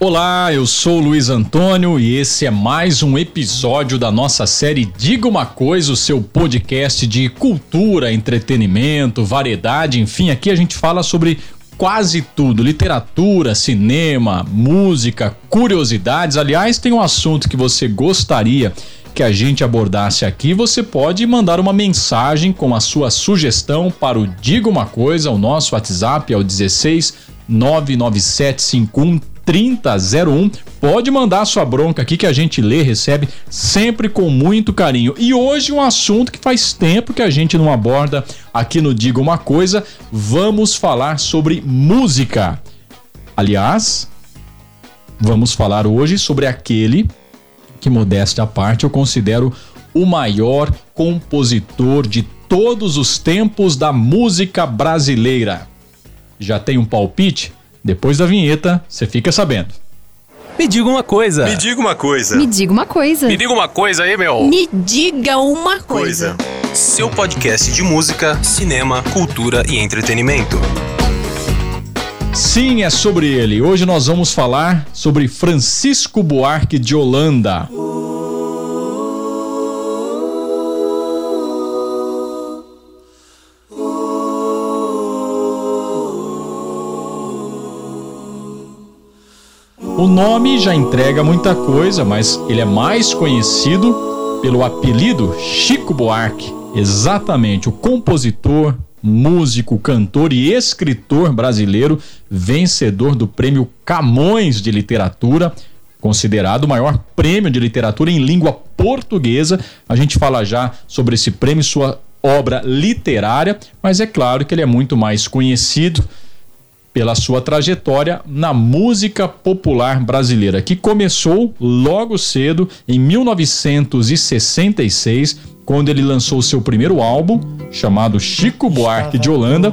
Olá, eu sou Luiz Antônio e esse é mais um episódio da nossa série Diga uma Coisa, o seu podcast de cultura, entretenimento, variedade, enfim, aqui a gente fala sobre quase tudo: literatura, cinema, música, curiosidades. Aliás, tem um assunto que você gostaria que a gente abordasse aqui, você pode mandar uma mensagem com a sua sugestão para o Diga uma Coisa, o nosso WhatsApp é o 16 99751 3001. Pode mandar sua bronca aqui que a gente lê, recebe sempre com muito carinho. E hoje um assunto que faz tempo que a gente não aborda aqui no Diga uma Coisa, vamos falar sobre música. Aliás, vamos falar hoje sobre aquele que modéstia à parte eu considero o maior compositor de todos os tempos da música brasileira. Já tem um palpite? Depois da vinheta, você fica sabendo. Me diga uma coisa. Me diga uma coisa. Me diga uma coisa. Me diga uma coisa aí, meu. Me diga uma coisa. Seu podcast de música, cinema, cultura e entretenimento. Sim, é sobre ele. Hoje nós vamos falar sobre Francisco Buarque de Holanda. O nome já entrega muita coisa, mas ele é mais conhecido pelo apelido Chico Buarque. Exatamente, o compositor, músico, cantor e escritor brasileiro, vencedor do prêmio Camões de Literatura, considerado o maior prêmio de literatura em língua portuguesa. A gente fala já sobre esse prêmio, sua obra literária, mas é claro que ele é muito mais conhecido pela sua trajetória na música popular brasileira, que começou logo cedo em 1966, quando ele lançou seu primeiro álbum, chamado Chico Buarque de Holanda,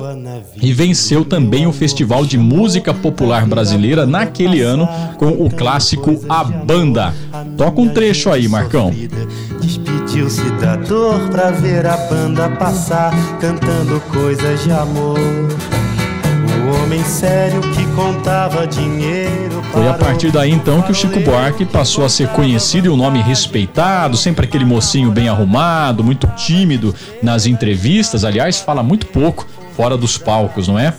e venceu também o Festival de Música Popular Brasileira naquele ano com o clássico A Banda. Toca um trecho aí, Marcão. Despediu-se da dor pra ver a banda passar, cantando coisas de amor. Homem sério que contava dinheiro. Foi a partir daí então que o Chico Buarque passou a ser conhecido e um nome respeitado, sempre aquele mocinho bem arrumado, muito tímido nas entrevistas, aliás, fala muito pouco fora dos palcos, não é?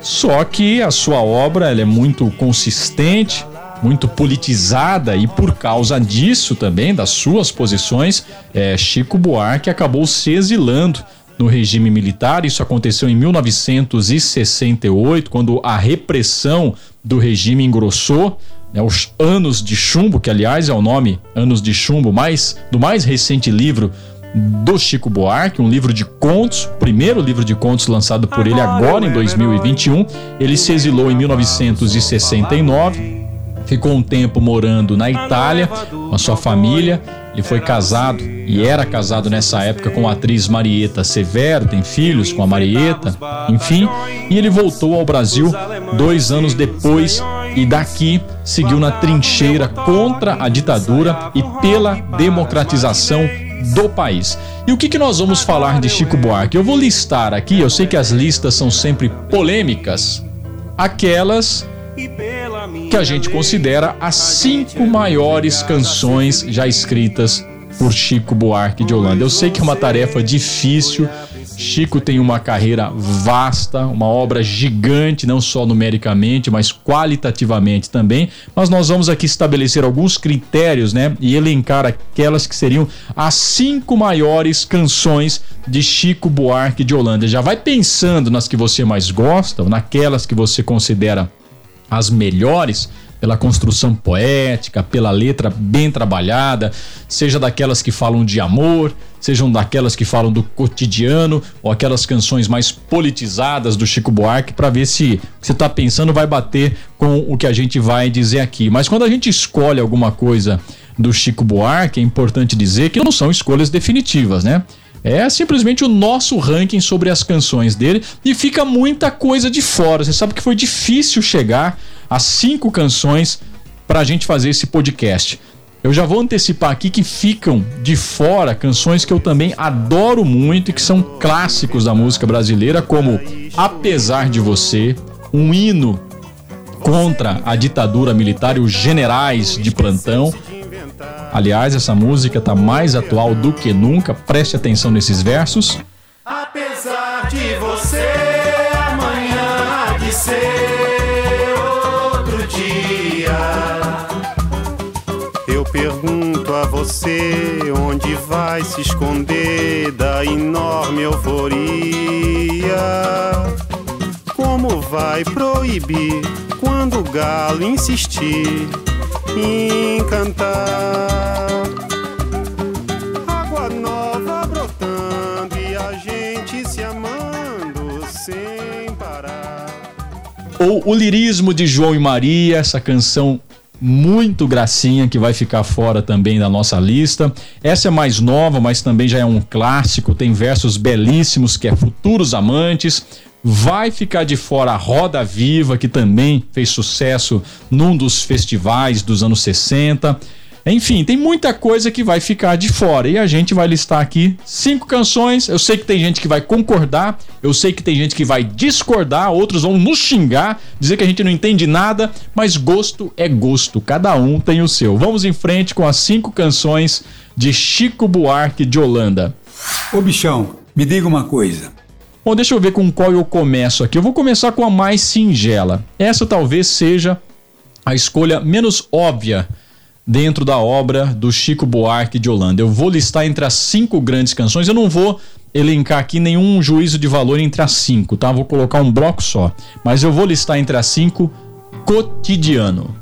Só que a sua obra ela é muito consistente, muito politizada e por causa disso também, das suas posições, é, Chico Buarque acabou se exilando no regime militar. Isso aconteceu em 1968, quando a repressão do regime engrossou. Né, os Anos de Chumbo, que aliás é o nome Anos de Chumbo, mais do mais recente livro do Chico Buarque, um livro de contos, primeiro livro de contos lançado por ele agora em 2021. Ele se exilou em 1969 ficou um tempo morando na Itália com a sua família. Ele foi casado e era casado nessa época com a atriz Marieta Severo, tem filhos com a Marieta, enfim. E ele voltou ao Brasil dois anos depois e daqui seguiu na trincheira contra a ditadura e pela democratização do país. E o que, que nós vamos falar de Chico Buarque? Eu vou listar aqui, eu sei que as listas são sempre polêmicas, aquelas que a gente considera as cinco maiores canções já escritas por Chico Buarque de Holanda. Eu sei que é uma tarefa difícil. Chico tem uma carreira vasta, uma obra gigante, não só numericamente, mas qualitativamente também. Mas nós vamos aqui estabelecer alguns critérios, né? E elencar aquelas que seriam as cinco maiores canções de Chico Buarque de Holanda. Já vai pensando nas que você mais gosta, naquelas que você considera as melhores pela construção poética, pela letra bem trabalhada, seja daquelas que falam de amor, sejam daquelas que falam do cotidiano ou aquelas canções mais politizadas do Chico Buarque para ver se você está pensando vai bater com o que a gente vai dizer aqui. Mas quando a gente escolhe alguma coisa do Chico Buarque, é importante dizer que não são escolhas definitivas, né? É simplesmente o nosso ranking sobre as canções dele e fica muita coisa de fora. Você sabe que foi difícil chegar a cinco canções para a gente fazer esse podcast. Eu já vou antecipar aqui que ficam de fora canções que eu também adoro muito e que são clássicos da música brasileira, como Apesar de Você, um hino contra a ditadura militar e os generais de plantão. Aliás, essa música está mais atual do que nunca. Preste atenção nesses versos. Apesar de você amanhã há de ser outro dia. Eu pergunto a você onde vai se esconder da enorme euforia. Como vai proibir quando o galo insistir em cantar? Água nova brotando e a gente se amando sem parar. Ou o lirismo de João e Maria, essa canção muito gracinha que vai ficar fora também da nossa lista. Essa é mais nova, mas também já é um clássico, tem versos belíssimos que é Futuros Amantes. Vai ficar de fora a Roda Viva, que também fez sucesso num dos festivais dos anos 60. Enfim, tem muita coisa que vai ficar de fora e a gente vai listar aqui cinco canções. Eu sei que tem gente que vai concordar, eu sei que tem gente que vai discordar, outros vão nos xingar, dizer que a gente não entende nada, mas gosto é gosto, cada um tem o seu. Vamos em frente com as cinco canções de Chico Buarque de Holanda. Ô bichão, me diga uma coisa. Bom, deixa eu ver com qual eu começo aqui. Eu vou começar com a mais singela. Essa talvez seja a escolha menos óbvia dentro da obra do Chico Buarque de Holanda. Eu vou listar entre as cinco grandes canções. Eu não vou elencar aqui nenhum juízo de valor entre as cinco, tá? Vou colocar um bloco só. Mas eu vou listar entre as cinco cotidiano.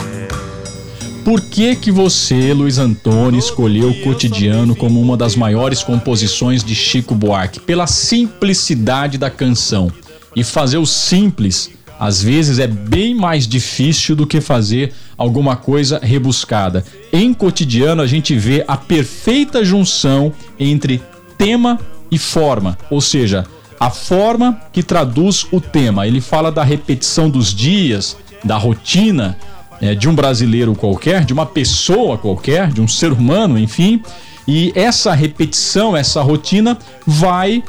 Por que que você, Luiz Antônio, escolheu o Cotidiano como uma das maiores composições de Chico Buarque? Pela simplicidade da canção. E fazer o simples, às vezes, é bem mais difícil do que fazer alguma coisa rebuscada. Em Cotidiano, a gente vê a perfeita junção entre tema e forma, ou seja, a forma que traduz o tema. Ele fala da repetição dos dias, da rotina, é, de um brasileiro qualquer, de uma pessoa qualquer, de um ser humano, enfim. E essa repetição, essa rotina vai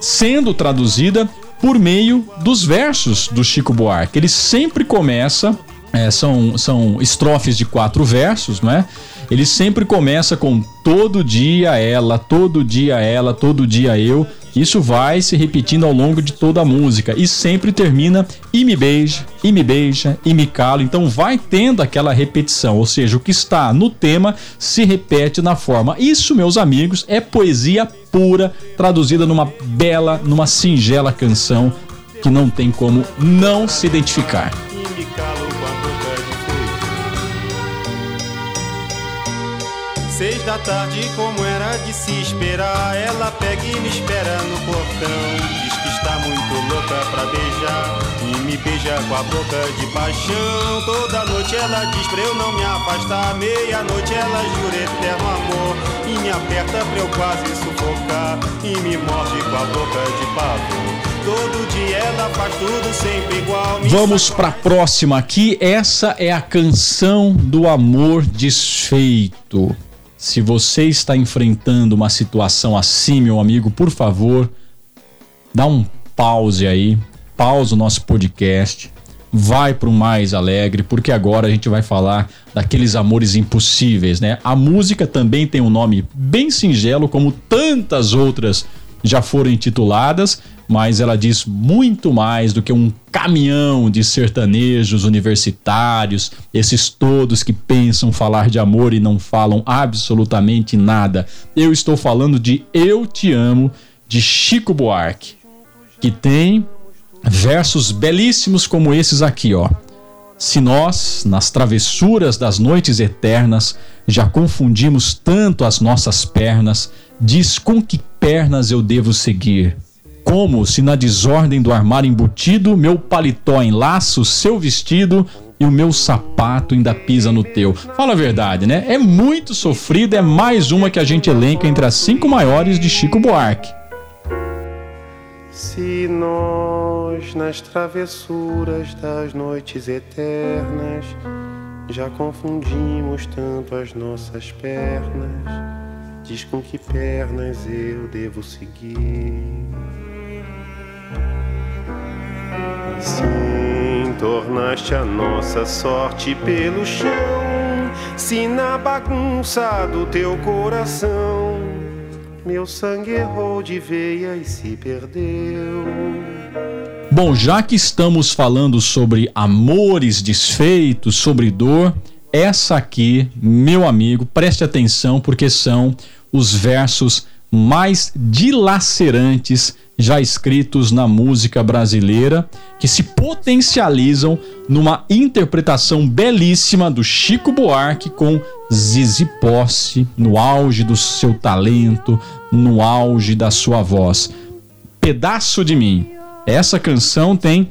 sendo traduzida por meio dos versos do Chico Buarque. Ele sempre começa, é, são, são estrofes de quatro versos, não é? Ele sempre começa com todo dia ela, todo dia ela, todo dia eu. Isso vai se repetindo ao longo de toda a música e sempre termina e me beija, e me beija, e me calo. Então vai tendo aquela repetição, ou seja, o que está no tema se repete na forma. Isso, meus amigos, é poesia pura, traduzida numa bela, numa singela canção que não tem como não se identificar. Seis da tarde, como era de se esperar, ela pega e me espera no portão. Diz que está muito louca pra beijar e me beija com a boca de paixão. Toda noite ela diz pra eu não me afastar. Meia-noite ela jura eterno amor e me aperta pra eu quase sufocar e me morde com a boca de pavor. Todo dia ela faz tudo sempre igual. Me Vamos pra próxima aqui. Essa é a canção do amor desfeito. Se você está enfrentando uma situação assim, meu amigo, por favor, dá um pause aí, pausa o nosso podcast, vai para o mais alegre, porque agora a gente vai falar daqueles amores impossíveis, né? A música também tem um nome bem singelo, como tantas outras já foram intituladas, mas ela diz muito mais do que um caminhão de sertanejos universitários, esses todos que pensam falar de amor e não falam absolutamente nada. Eu estou falando de Eu Te Amo, de Chico Buarque, que tem versos belíssimos como esses aqui, ó. Se nós, nas travessuras das noites eternas, já confundimos tanto as nossas pernas, diz com que pernas eu devo seguir. Como se na desordem do armário embutido, meu paletó em laço, seu vestido, e o meu sapato ainda pisa no teu. Fala a verdade, né? É muito sofrido, é mais uma que a gente elenca entre as cinco maiores de Chico Buarque. Se nós, nas travessuras das noites eternas, já confundimos tanto as nossas pernas, diz com que pernas eu devo seguir. Sim, tornaste a nossa sorte pelo chão, se na bagunça do teu coração meu sangue errou de veia e se perdeu. Bom, já que estamos falando sobre amores desfeitos, sobre dor, essa aqui, meu amigo, preste atenção porque são os versos mais dilacerantes já escritos na música brasileira, que se potencializam numa interpretação belíssima do Chico Buarque com Zizi Posse no auge do seu talento, no auge da sua voz. Pedaço de mim. Essa canção tem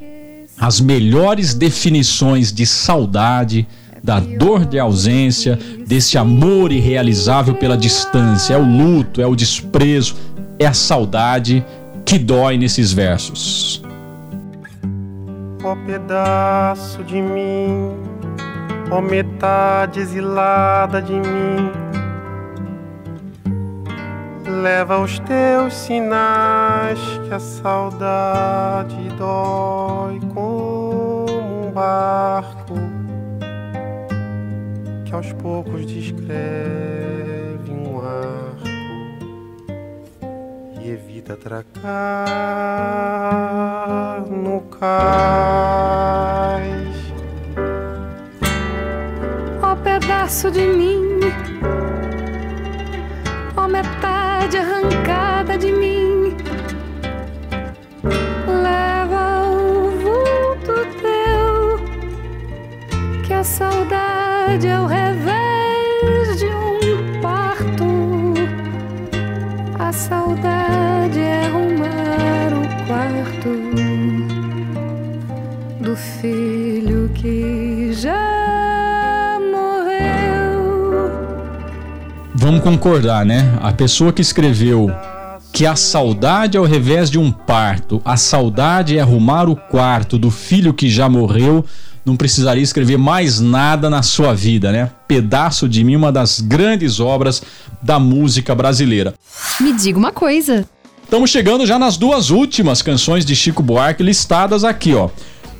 as melhores definições de saudade, da dor de ausência, desse amor irrealizável pela distância. É o luto, é o desprezo, é a saudade que dói nesses versos. Ó pedaço de mim, ó metade exilada de mim, leva os teus sinais que a saudade dói aos poucos descreve um arco e evita atracar no cais. Ó pedaço de mim, ó metade arrancada de mim, leva o vulto teu que a saudade é o revés de um parto. A saudade é arrumar o quarto do filho que já morreu. Vamos concordar, né? A pessoa que escreveu que a saudade é ao revés de um parto, a saudade é arrumar o quarto do filho que já morreu, não precisaria escrever mais nada na sua vida, né? Pedaço de mim, uma das grandes obras da música brasileira. Me diga uma coisa. Estamos chegando já nas duas últimas canções de Chico Buarque listadas aqui, ó.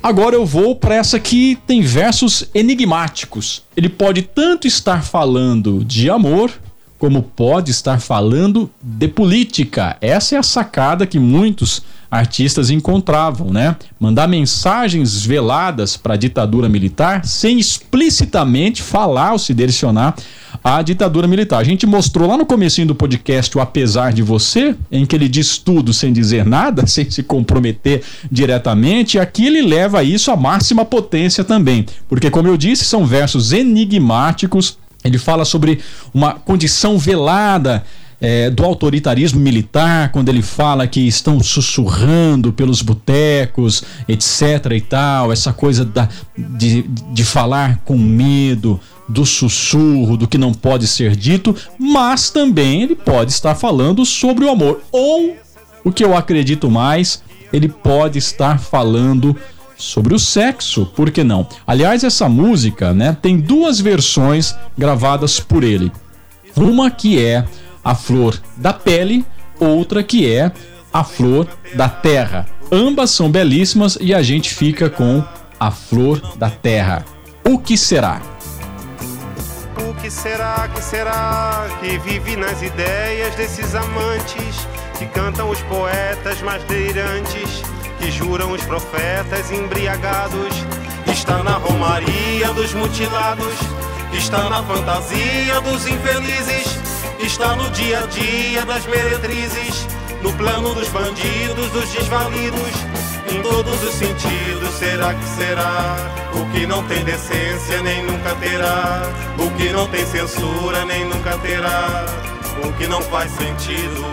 Agora eu vou para essa que tem versos enigmáticos. Ele pode tanto estar falando de amor, como pode estar falando de política. Essa é a sacada que muitos artistas encontravam, né? Mandar mensagens veladas para a ditadura militar sem explicitamente falar ou se direcionar à ditadura militar. A gente mostrou lá no comecinho do podcast o Apesar de Você, em que ele diz tudo sem dizer nada, sem se comprometer diretamente, aqui ele leva isso à máxima potência também, porque como eu disse, são versos enigmáticos, ele fala sobre uma condição velada é, do autoritarismo militar, quando ele fala que estão sussurrando pelos botecos, etc. e tal, essa coisa da, de, de falar com medo, do sussurro, do que não pode ser dito, mas também ele pode estar falando sobre o amor. Ou, o que eu acredito mais, ele pode estar falando sobre o sexo, por que não? Aliás, essa música, né, tem duas versões gravadas por ele. Uma que é a flor da pele, outra que é a flor da terra. Ambas são belíssimas e a gente fica com a flor da terra. O que será? O que será, que será que vive nas ideias desses amantes que cantam os poetas mais delirantes, que juram os profetas embriagados? Está na romaria dos mutilados, está na fantasia dos infelizes, está no dia a dia das meretrizes, no plano dos bandidos, dos desvalidos em todos os sentidos. Será que será? O que não tem decência nem nunca terá. O que não tem censura nem nunca terá. O que não faz sentido.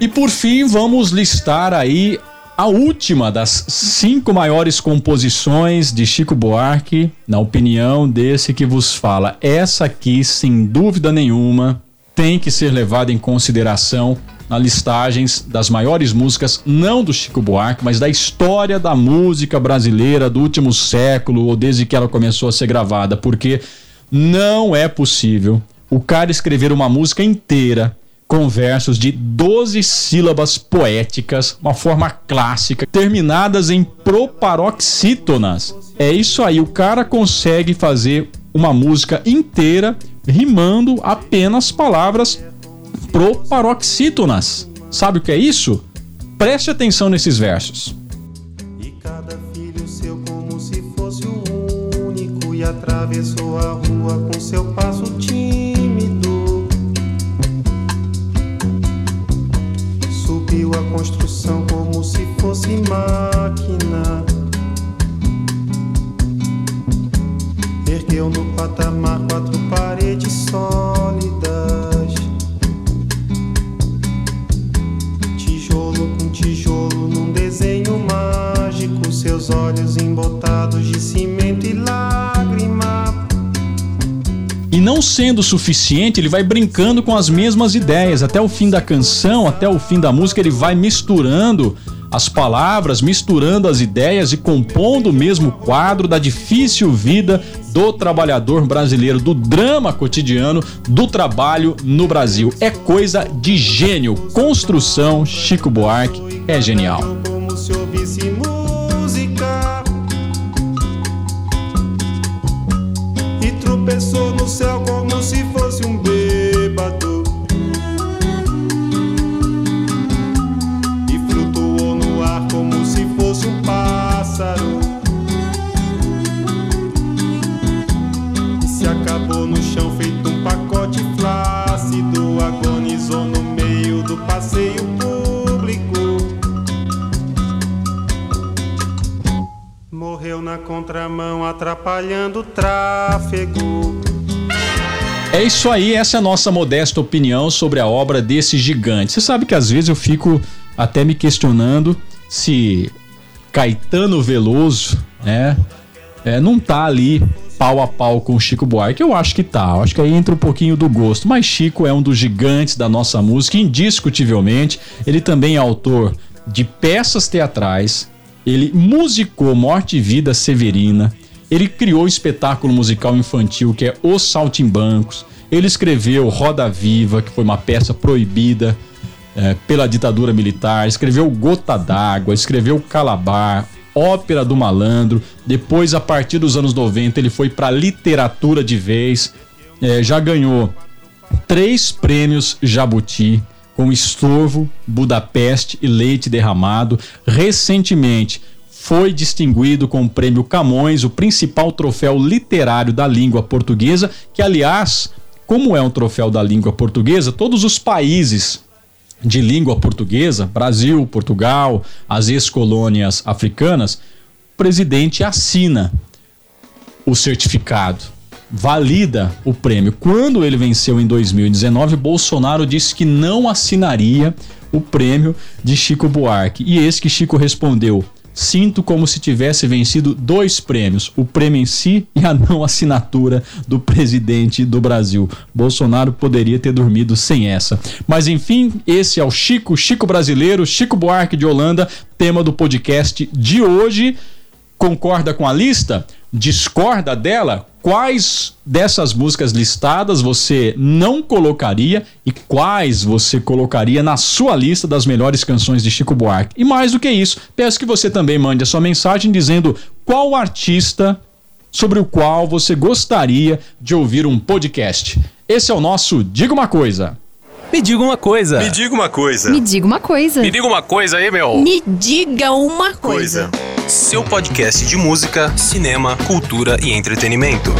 E por fim, vamos listar aí a última das cinco maiores composições de Chico Buarque, na opinião desse que vos fala. Essa aqui, sem dúvida nenhuma, tem que ser levada em consideração na listagens das maiores músicas, não do Chico Buarque, mas da história da música brasileira do último século ou desde que ela começou a ser gravada, porque não é possível o cara escrever uma música inteira com versos de 12 sílabas poéticas, uma forma clássica, terminadas em proparoxítonas. É isso aí, o cara consegue fazer uma música inteira rimando apenas palavras proparoxítonas. Sabe o que é isso? Preste atenção nesses versos. E cada filho seu como se fosse o único e atravessou a rua com seu passo tímido. Subiu a construção como se fosse máquina. Ergueu no patamar quatro paredes sólidas. Tijolo com tijolo num desenho mágico. Seus olhos embotados de cimento e lágrima. E não sendo suficiente, ele vai brincando com as mesmas ideias. Até o fim da canção, até o fim da música, ele vai misturando as palavras, misturando as ideias e compondo o mesmo quadro da difícil vida do trabalhador brasileiro, do drama cotidiano do trabalho no Brasil. É coisa de gênio. Construção Chico Buarque é genial. Como se ouvisse música. E tropeçou no céu como se fosse um bêbado. E flutuou no ar como se fosse um pássaro. E se acabou no chão feito um pacote flácido. Agonizou no meio do passeio público. Morreu na contramão, atrapalhando o tráfego. É isso aí, essa é a nossa modesta opinião sobre a obra desse gigante. Você sabe que às vezes eu fico até me questionando se Caetano Veloso, né, é, não tá ali pau a pau com Chico Buarque. Eu acho que tá, eu acho que aí entra um pouquinho do gosto. Mas Chico é um dos gigantes da nossa música, indiscutivelmente. Ele também é autor de peças teatrais, ele musicou Morte e Vida Severina, ele criou o espetáculo musical infantil que é Os Saltimbancos, ele escreveu Roda Viva, que foi uma peça proibida eh, pela ditadura militar, escreveu Gota d'Água, escreveu Calabar, Ópera do Malandro, depois a partir dos anos 90 ele foi para literatura de vez, eh, já ganhou três prêmios Jabuti com Estorvo, Budapeste e Leite Derramado. Recentemente foi distinguido com o Prêmio Camões, o principal troféu literário da língua portuguesa, que aliás, como é um troféu da língua portuguesa, todos os países de língua portuguesa, Brasil, Portugal, as ex-colônias africanas, o presidente assina o certificado, valida o prêmio. Quando ele venceu em 2019, Bolsonaro disse que não assinaria o prêmio de Chico Buarque. E esse que Chico respondeu: Sinto como se tivesse vencido dois prêmios, o prêmio em si e a não assinatura do presidente do Brasil. Bolsonaro poderia ter dormido sem essa. Mas enfim, esse é o Chico, Chico brasileiro, Chico Buarque de Holanda, tema do podcast de hoje. Concorda com a lista? Discorda dela? Quais dessas músicas listadas você não colocaria e quais você colocaria na sua lista das melhores canções de Chico Buarque? E mais do que isso, peço que você também mande a sua mensagem dizendo qual artista sobre o qual você gostaria de ouvir um podcast. Esse é o nosso Diga uma Coisa. Me diga uma coisa. Me diga uma coisa. Me diga uma coisa. Me diga uma coisa aí, meu. Me diga uma coisa. Seu podcast de música, cinema, cultura e entretenimento.